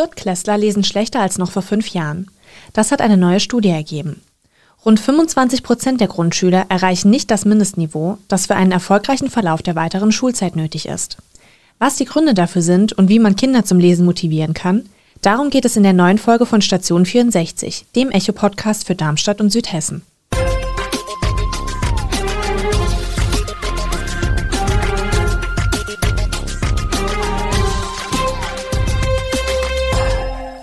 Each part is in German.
Viertklässler lesen schlechter als noch vor fünf Jahren. Das hat eine neue Studie ergeben. Rund 25 Prozent der Grundschüler erreichen nicht das Mindestniveau, das für einen erfolgreichen Verlauf der weiteren Schulzeit nötig ist. Was die Gründe dafür sind und wie man Kinder zum Lesen motivieren kann, darum geht es in der neuen Folge von Station 64, dem Echo-Podcast für Darmstadt und Südhessen.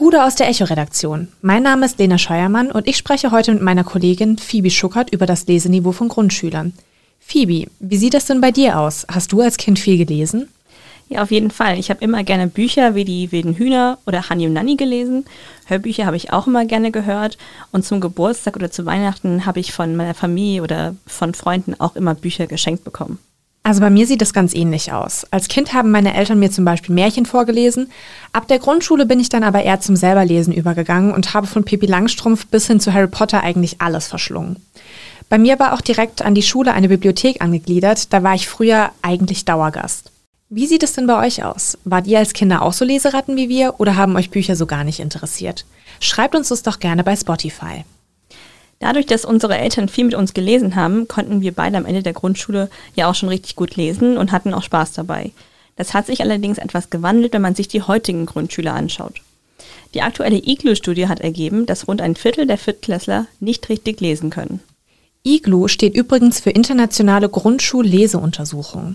Gude aus der Echo-Redaktion. Mein Name ist Lena Scheuermann und ich spreche heute mit meiner Kollegin Phoebe Schuckert über das Leseniveau von Grundschülern. Phoebe, wie sieht das denn bei dir aus? Hast du als Kind viel gelesen? Ja, auf jeden Fall. Ich habe immer gerne Bücher wie die Wilden Hühner oder Hani und Nanny gelesen. Hörbücher habe ich auch immer gerne gehört. Und zum Geburtstag oder zu Weihnachten habe ich von meiner Familie oder von Freunden auch immer Bücher geschenkt bekommen. Also bei mir sieht das ganz ähnlich aus. Als Kind haben meine Eltern mir zum Beispiel Märchen vorgelesen. Ab der Grundschule bin ich dann aber eher zum Selberlesen übergegangen und habe von Pippi Langstrumpf bis hin zu Harry Potter eigentlich alles verschlungen. Bei mir war auch direkt an die Schule eine Bibliothek angegliedert, da war ich früher eigentlich Dauergast. Wie sieht es denn bei euch aus? Wart ihr als Kinder auch so Leseratten wie wir oder haben euch Bücher so gar nicht interessiert? Schreibt uns das doch gerne bei Spotify. Dadurch, dass unsere Eltern viel mit uns gelesen haben, konnten wir beide am Ende der Grundschule ja auch schon richtig gut lesen und hatten auch Spaß dabei. Das hat sich allerdings etwas gewandelt, wenn man sich die heutigen Grundschüler anschaut. Die aktuelle IGLU-Studie hat ergeben, dass rund ein Viertel der Viertklässler nicht richtig lesen können. IGLU steht übrigens für Internationale Grundschulleseuntersuchung.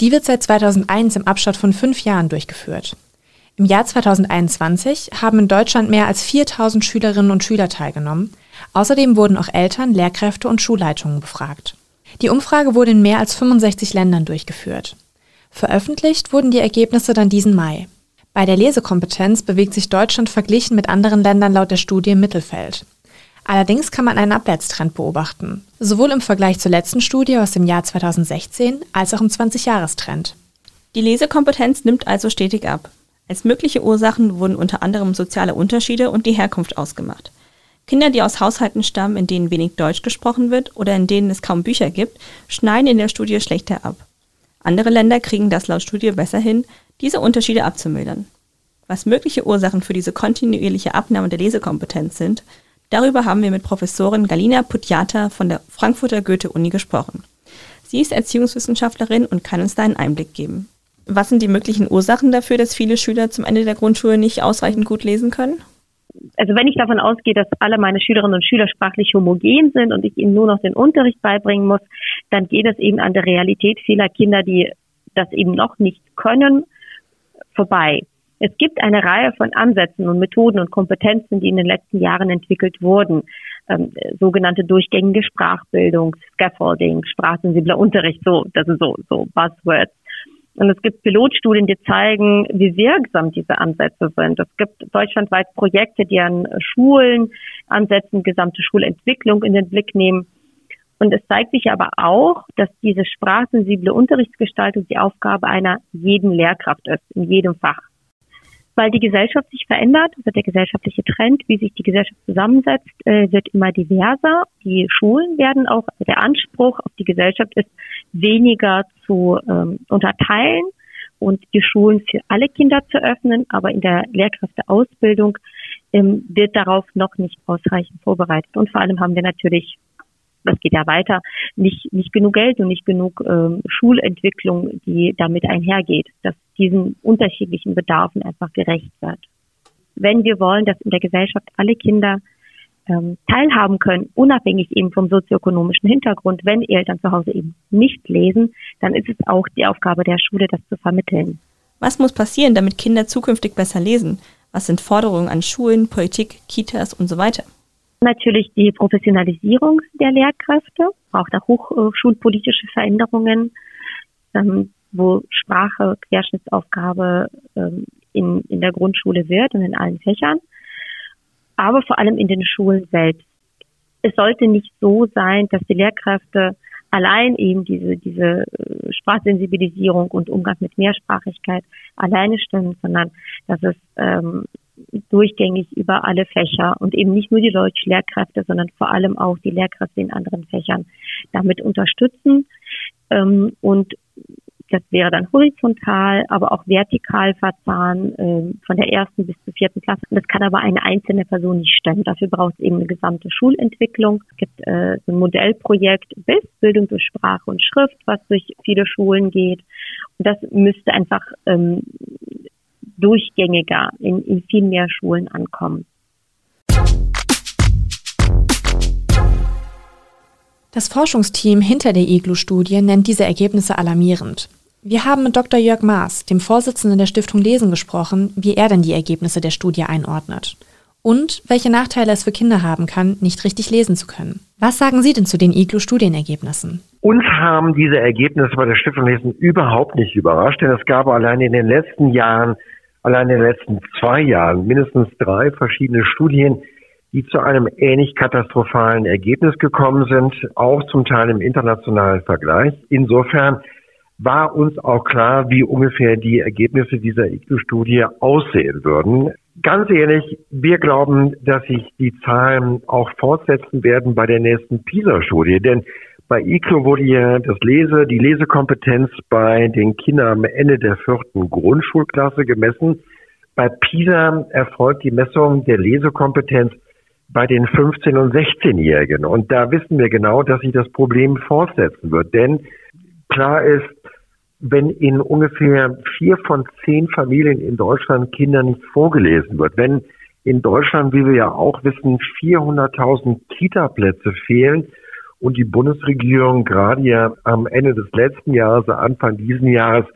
Die wird seit 2001 im Abstand von fünf Jahren durchgeführt. Im Jahr 2021 haben in Deutschland mehr als 4000 Schülerinnen und Schüler teilgenommen. Außerdem wurden auch Eltern, Lehrkräfte und Schulleitungen befragt. Die Umfrage wurde in mehr als 65 Ländern durchgeführt. Veröffentlicht wurden die Ergebnisse dann diesen Mai. Bei der Lesekompetenz bewegt sich Deutschland verglichen mit anderen Ländern laut der Studie im Mittelfeld. Allerdings kann man einen Abwärtstrend beobachten, sowohl im Vergleich zur letzten Studie aus dem Jahr 2016 als auch im 20-Jahres-Trend. Die Lesekompetenz nimmt also stetig ab. Als mögliche Ursachen wurden unter anderem soziale Unterschiede und die Herkunft ausgemacht. Kinder, die aus Haushalten stammen, in denen wenig Deutsch gesprochen wird oder in denen es kaum Bücher gibt, schneiden in der Studie schlechter ab. Andere Länder kriegen das laut Studie besser hin, diese Unterschiede abzumildern. Was mögliche Ursachen für diese kontinuierliche Abnahme der Lesekompetenz sind, darüber haben wir mit Professorin Galina Putjata von der Frankfurter Goethe-Uni gesprochen. Sie ist Erziehungswissenschaftlerin und kann uns da einen Einblick geben. Was sind die möglichen Ursachen dafür, dass viele Schüler zum Ende der Grundschule nicht ausreichend gut lesen können? Also wenn ich davon ausgehe, dass alle meine Schülerinnen und Schüler sprachlich homogen sind und ich ihnen nur noch den Unterricht beibringen muss, dann geht es eben an der Realität vieler Kinder, die das eben noch nicht können, vorbei. Es gibt eine Reihe von Ansätzen und Methoden und Kompetenzen, die in den letzten Jahren entwickelt wurden. Ähm, sogenannte durchgängige Sprachbildung, Scaffolding, sprachsensibler Unterricht, so, das sind so, so Buzzwords. Und es gibt Pilotstudien, die zeigen, wie wirksam diese Ansätze sind. Es gibt deutschlandweit Projekte, die an Schulen ansetzen, gesamte Schulentwicklung in den Blick nehmen. Und es zeigt sich aber auch, dass diese sprachsensible Unterrichtsgestaltung die Aufgabe einer jeden Lehrkraft ist, in jedem Fach. Weil die Gesellschaft sich verändert, also der gesellschaftliche Trend, wie sich die Gesellschaft zusammensetzt, äh, wird immer diverser. Die Schulen werden auch, also der Anspruch auf die Gesellschaft ist, weniger zu ähm, unterteilen und die Schulen für alle Kinder zu öffnen, aber in der Lehrkräfteausbildung ähm, wird darauf noch nicht ausreichend vorbereitet. Und vor allem haben wir natürlich, das geht ja weiter, nicht, nicht genug Geld und nicht genug ähm, Schulentwicklung, die damit einhergeht, dass diesen unterschiedlichen Bedarfen einfach gerecht wird. Wenn wir wollen, dass in der Gesellschaft alle Kinder ähm, teilhaben können, unabhängig eben vom sozioökonomischen Hintergrund. Wenn Eltern zu Hause eben nicht lesen, dann ist es auch die Aufgabe der Schule, das zu vermitteln. Was muss passieren, damit Kinder zukünftig besser lesen? Was sind Forderungen an Schulen, Politik, Kitas und so weiter? Natürlich die Professionalisierung der Lehrkräfte, braucht auch hochschulpolitische Veränderungen, ähm, wo Sprache Querschnittsaufgabe ähm, in, in der Grundschule wird und in allen Fächern aber vor allem in den Schulen selbst. Es sollte nicht so sein, dass die Lehrkräfte allein eben diese, diese äh, Sprachsensibilisierung und Umgang mit Mehrsprachigkeit alleine stimmen, sondern dass es ähm, durchgängig über alle Fächer und eben nicht nur die Deutschlehrkräfte, sondern vor allem auch die Lehrkräfte in anderen Fächern damit unterstützen ähm, und Das wäre dann horizontal, aber auch vertikal verzahnen, äh, von der ersten bis zur vierten Klasse. Das kann aber eine einzelne Person nicht stemmen. Dafür braucht es eben eine gesamte Schulentwicklung. Es gibt äh, so ein Modellprojekt BIS, Bildung durch Sprache und Schrift, was durch viele Schulen geht. Und das müsste einfach ähm, durchgängiger in, in viel mehr Schulen ankommen. Das Forschungsteam hinter der IGLU-Studie nennt diese Ergebnisse alarmierend. Wir haben mit Dr. Jörg Maas, dem Vorsitzenden der Stiftung Lesen, gesprochen, wie er denn die Ergebnisse der Studie einordnet. Und welche Nachteile es für Kinder haben kann, nicht richtig lesen zu können. Was sagen Sie denn zu den IGLU-Studienergebnissen? Uns haben diese Ergebnisse bei der Stiftung Lesen überhaupt nicht überrascht, denn es gab allein in den letzten Jahren, allein in den letzten zwei Jahren mindestens drei verschiedene Studien, die zu einem ähnlich katastrophalen Ergebnis gekommen sind, auch zum Teil im internationalen Vergleich. Insofern war uns auch klar, wie ungefähr die Ergebnisse dieser ICLU-Studie aussehen würden. Ganz ehrlich, wir glauben, dass sich die Zahlen auch fortsetzen werden bei der nächsten PISA-Studie, denn bei ICLU wurde ja das Lese, die Lesekompetenz bei den Kindern am Ende der vierten Grundschulklasse gemessen. Bei PISA erfolgt die Messung der Lesekompetenz bei den 15- und 16-Jährigen. Und da wissen wir genau, dass sich das Problem fortsetzen wird. Denn klar ist, wenn in ungefähr vier von zehn Familien in Deutschland Kinder nicht vorgelesen wird, wenn in Deutschland, wie wir ja auch wissen, 400.000 Kita-Plätze fehlen und die Bundesregierung gerade ja am Ende des letzten Jahres, Anfang diesen Jahres,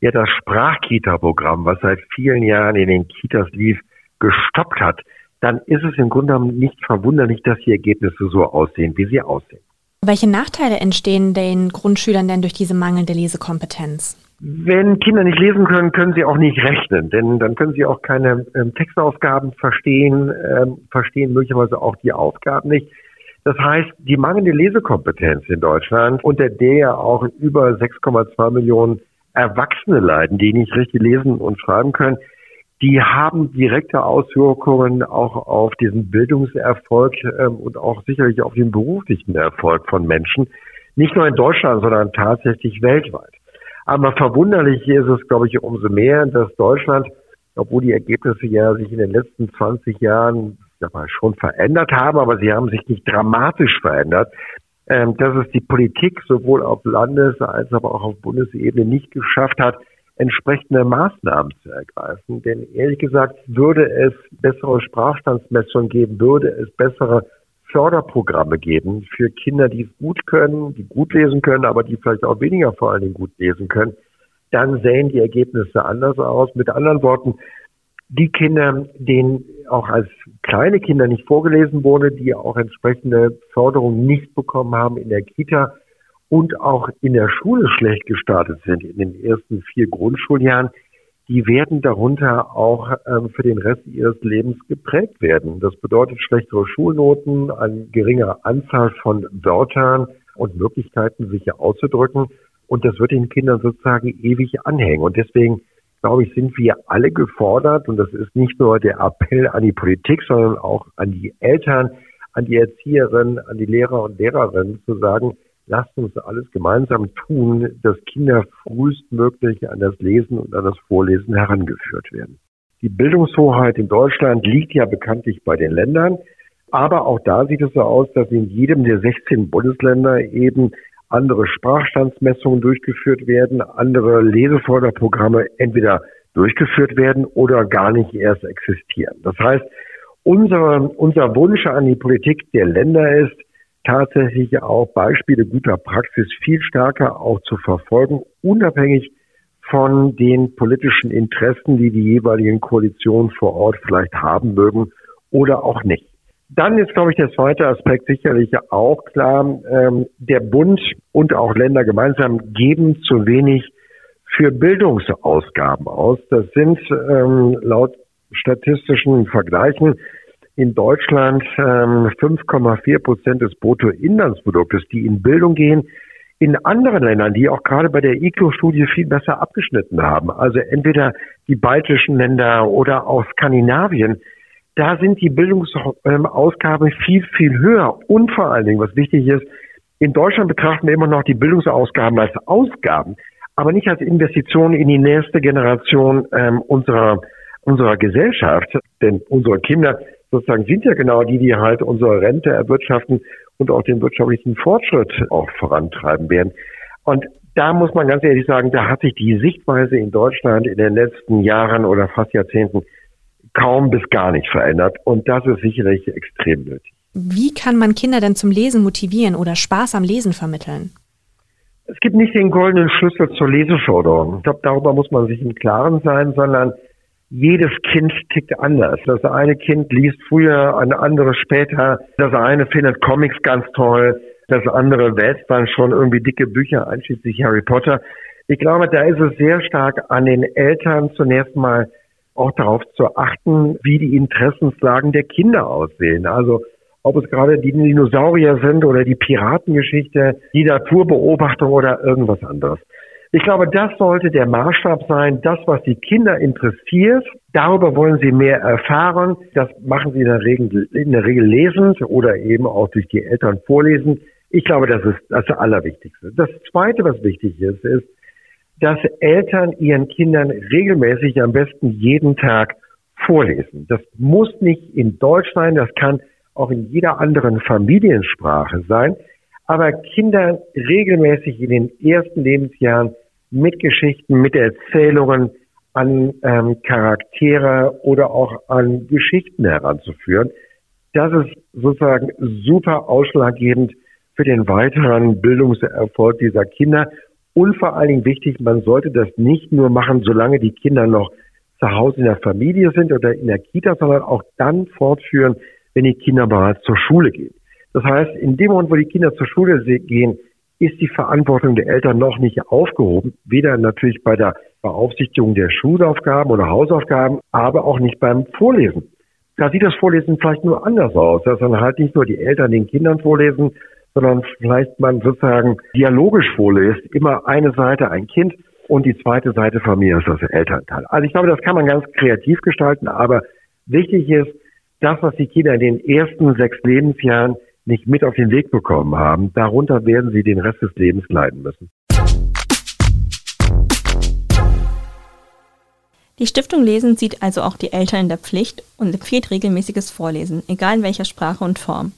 ja das Sprachkita-Programm, was seit vielen Jahren in den Kitas lief, gestoppt hat, dann ist es im Grunde genommen nicht verwunderlich, dass die Ergebnisse so aussehen, wie sie aussehen. Welche Nachteile entstehen den Grundschülern denn durch diese mangelnde Lesekompetenz? Wenn Kinder nicht lesen können, können sie auch nicht rechnen, denn dann können sie auch keine ähm, Textaufgaben verstehen, ähm, verstehen möglicherweise auch die Aufgaben nicht. Das heißt, die mangelnde Lesekompetenz in Deutschland, unter der ja auch über 6,2 Millionen Erwachsene leiden, die nicht richtig lesen und schreiben können, die haben direkte Auswirkungen auch auf diesen Bildungserfolg ähm, und auch sicherlich auf den beruflichen Erfolg von Menschen. Nicht nur in Deutschland, sondern tatsächlich weltweit. Aber verwunderlich ist es, glaube ich, umso mehr, dass Deutschland, obwohl die Ergebnisse ja sich in den letzten 20 Jahren sag mal, schon verändert haben, aber sie haben sich nicht dramatisch verändert, ähm, dass es die Politik sowohl auf Landes- als aber auch auf Bundesebene nicht geschafft hat, entsprechende Maßnahmen zu ergreifen. Denn ehrlich gesagt, würde es bessere Sprachstandsmessungen geben, würde es bessere Förderprogramme geben für Kinder, die es gut können, die gut lesen können, aber die vielleicht auch weniger vor allen Dingen gut lesen können, dann sehen die Ergebnisse anders aus. Mit anderen Worten, die Kinder, denen auch als kleine Kinder nicht vorgelesen wurde, die auch entsprechende Förderung nicht bekommen haben in der Kita, und auch in der Schule schlecht gestartet sind in den ersten vier Grundschuljahren, die werden darunter auch ähm, für den Rest ihres Lebens geprägt werden. Das bedeutet schlechtere Schulnoten, eine geringere Anzahl von Wörtern und Möglichkeiten, sich auszudrücken. Und das wird den Kindern sozusagen ewig anhängen. Und deswegen, glaube ich, sind wir alle gefordert, und das ist nicht nur der Appell an die Politik, sondern auch an die Eltern, an die Erzieherinnen, an die Lehrer und Lehrerinnen zu sagen, lasst uns alles gemeinsam tun, dass Kinder frühestmöglich an das Lesen und an das Vorlesen herangeführt werden. Die Bildungshoheit in Deutschland liegt ja bekanntlich bei den Ländern, aber auch da sieht es so aus, dass in jedem der 16 Bundesländer eben andere Sprachstandsmessungen durchgeführt werden, andere Leseförderprogramme entweder durchgeführt werden oder gar nicht erst existieren. Das heißt, unser, unser Wunsch an die Politik der Länder ist, tatsächlich auch Beispiele guter Praxis viel stärker auch zu verfolgen, unabhängig von den politischen Interessen, die die jeweiligen Koalitionen vor Ort vielleicht haben mögen oder auch nicht. Dann ist, glaube ich, der zweite Aspekt sicherlich auch klar. Ähm, der Bund und auch Länder gemeinsam geben zu wenig für Bildungsausgaben aus. Das sind ähm, laut statistischen Vergleichen in Deutschland ähm, 5,4 Prozent des Bruttoinlandsproduktes, die in Bildung gehen. In anderen Ländern, die auch gerade bei der ICLO-Studie viel besser abgeschnitten haben, also entweder die baltischen Länder oder auch Skandinavien, da sind die Bildungsausgaben viel, viel höher. Und vor allen Dingen, was wichtig ist, in Deutschland betrachten wir immer noch die Bildungsausgaben als Ausgaben. aber nicht als Investition in die nächste Generation ähm, unserer, unserer Gesellschaft. Denn unsere Kinder sozusagen sind ja genau die, die halt unsere Rente erwirtschaften und auch den wirtschaftlichen Fortschritt auch vorantreiben werden. Und da muss man ganz ehrlich sagen, da hat sich die Sichtweise in Deutschland in den letzten Jahren oder fast Jahrzehnten kaum bis gar nicht verändert. Und das ist sicherlich extrem nötig. Wie kann man Kinder denn zum Lesen motivieren oder Spaß am Lesen vermitteln? Es gibt nicht den goldenen Schlüssel zur Leseförderung. Ich glaube, darüber muss man sich im Klaren sein, sondern jedes Kind tickt anders. Das eine Kind liest früher, ein anderes später. Das eine findet Comics ganz toll, das andere wälzt dann schon irgendwie dicke Bücher, einschließlich Harry Potter. Ich glaube, da ist es sehr stark an den Eltern zunächst mal auch darauf zu achten, wie die Interessenslagen der Kinder aussehen. Also ob es gerade die Dinosaurier sind oder die Piratengeschichte, die Naturbeobachtung oder irgendwas anderes. Ich glaube, das sollte der Maßstab sein, das, was die Kinder interessiert. Darüber wollen sie mehr erfahren. Das machen sie in der Regel, in der Regel lesend oder eben auch durch die Eltern vorlesen. Ich glaube, das ist das Allerwichtigste. Das Zweite, was wichtig ist, ist, dass Eltern ihren Kindern regelmäßig, am besten jeden Tag vorlesen. Das muss nicht in Deutsch sein, das kann auch in jeder anderen Familiensprache sein, aber Kinder regelmäßig in den ersten Lebensjahren mit Geschichten, mit Erzählungen an ähm, Charaktere oder auch an Geschichten heranzuführen. Das ist sozusagen super ausschlaggebend für den weiteren Bildungserfolg dieser Kinder. Und vor allen Dingen wichtig, man sollte das nicht nur machen, solange die Kinder noch zu Hause in der Familie sind oder in der Kita, sondern auch dann fortführen, wenn die Kinder bereits zur Schule gehen. Das heißt, in dem Moment, wo die Kinder zur Schule gehen, ist die Verantwortung der Eltern noch nicht aufgehoben. Weder natürlich bei der Beaufsichtigung der Schulaufgaben oder Hausaufgaben, aber auch nicht beim Vorlesen. Da sieht das Vorlesen vielleicht nur anders aus, dass dann halt nicht nur die Eltern den Kindern vorlesen, sondern vielleicht man sozusagen dialogisch vorliest, immer eine Seite ein Kind und die zweite Seite mir ist das Elternteil. Also ich glaube, das kann man ganz kreativ gestalten, aber wichtig ist, das, was die Kinder in den ersten sechs Lebensjahren nicht mit auf den Weg bekommen haben, darunter werden sie den Rest des Lebens leiden müssen. Die Stiftung Lesen sieht also auch die Eltern in der Pflicht und empfiehlt regelmäßiges Vorlesen, egal in welcher Sprache und Form.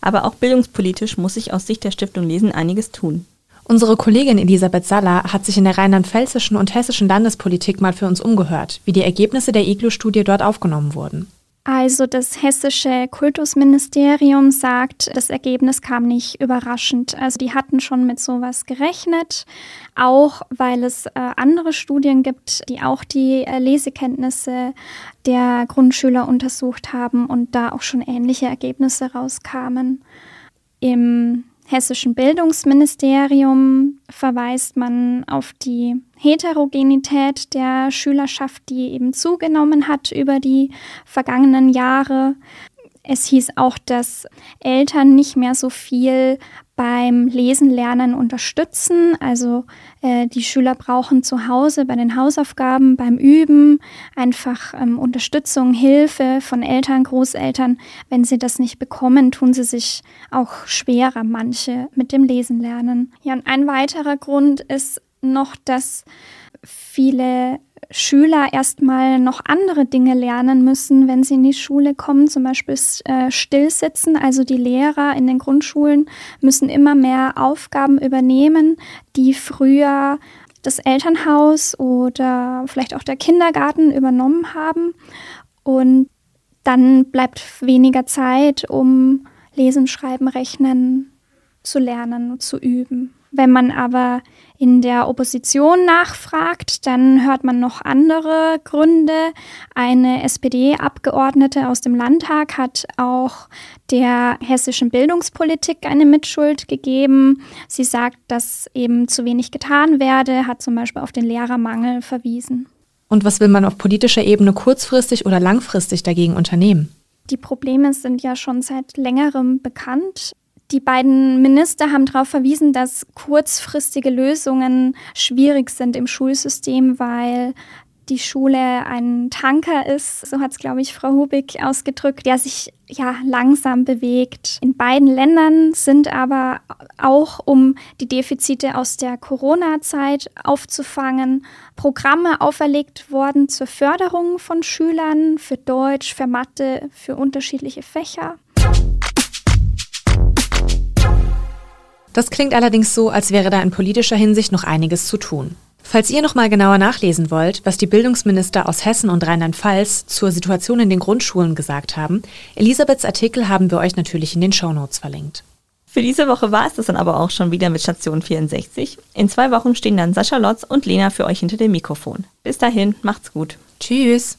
Aber auch bildungspolitisch muss sich aus Sicht der Stiftung Lesen einiges tun. Unsere Kollegin Elisabeth Saller hat sich in der rheinland-pfälzischen und hessischen Landespolitik mal für uns umgehört, wie die Ergebnisse der IGLU-Studie dort aufgenommen wurden. Also das hessische Kultusministerium sagt, das Ergebnis kam nicht überraschend. Also die hatten schon mit sowas gerechnet, auch weil es äh, andere Studien gibt, die auch die äh, Lesekenntnisse der Grundschüler untersucht haben und da auch schon ähnliche Ergebnisse rauskamen. Im hessischen Bildungsministerium verweist man auf die Heterogenität der Schülerschaft, die eben zugenommen hat über die vergangenen Jahre. Es hieß auch, dass Eltern nicht mehr so viel beim Lesen lernen unterstützen. Also äh, die Schüler brauchen zu Hause bei den Hausaufgaben, beim Üben einfach ähm, Unterstützung, Hilfe von Eltern, Großeltern. Wenn sie das nicht bekommen, tun sie sich auch schwerer, manche mit dem Lesen lernen. Ja, und ein weiterer Grund ist noch, dass viele Schüler erstmal noch andere Dinge lernen müssen, wenn sie in die Schule kommen, zum Beispiel äh, stillsitzen. Also die Lehrer in den Grundschulen müssen immer mehr Aufgaben übernehmen, die früher das Elternhaus oder vielleicht auch der Kindergarten übernommen haben. Und dann bleibt weniger Zeit, um Lesen, Schreiben, Rechnen zu lernen und zu üben. Wenn man aber in der Opposition nachfragt, dann hört man noch andere Gründe. Eine SPD-Abgeordnete aus dem Landtag hat auch der hessischen Bildungspolitik eine Mitschuld gegeben. Sie sagt, dass eben zu wenig getan werde, hat zum Beispiel auf den Lehrermangel verwiesen. Und was will man auf politischer Ebene kurzfristig oder langfristig dagegen unternehmen? Die Probleme sind ja schon seit längerem bekannt. Die beiden Minister haben darauf verwiesen, dass kurzfristige Lösungen schwierig sind im Schulsystem, weil die Schule ein Tanker ist, so hat es, glaube ich, Frau Hubig ausgedrückt, der sich ja langsam bewegt. In beiden Ländern sind aber auch, um die Defizite aus der Corona-Zeit aufzufangen, Programme auferlegt worden zur Förderung von Schülern für Deutsch, für Mathe, für unterschiedliche Fächer. Das klingt allerdings so, als wäre da in politischer Hinsicht noch einiges zu tun. Falls ihr noch mal genauer nachlesen wollt, was die Bildungsminister aus Hessen und Rheinland-Pfalz zur Situation in den Grundschulen gesagt haben, Elisabeths Artikel haben wir euch natürlich in den Shownotes verlinkt. Für diese Woche war es das dann aber auch schon wieder mit Station 64. In zwei Wochen stehen dann Sascha Lotz und Lena für euch hinter dem Mikrofon. Bis dahin, macht's gut. Tschüss.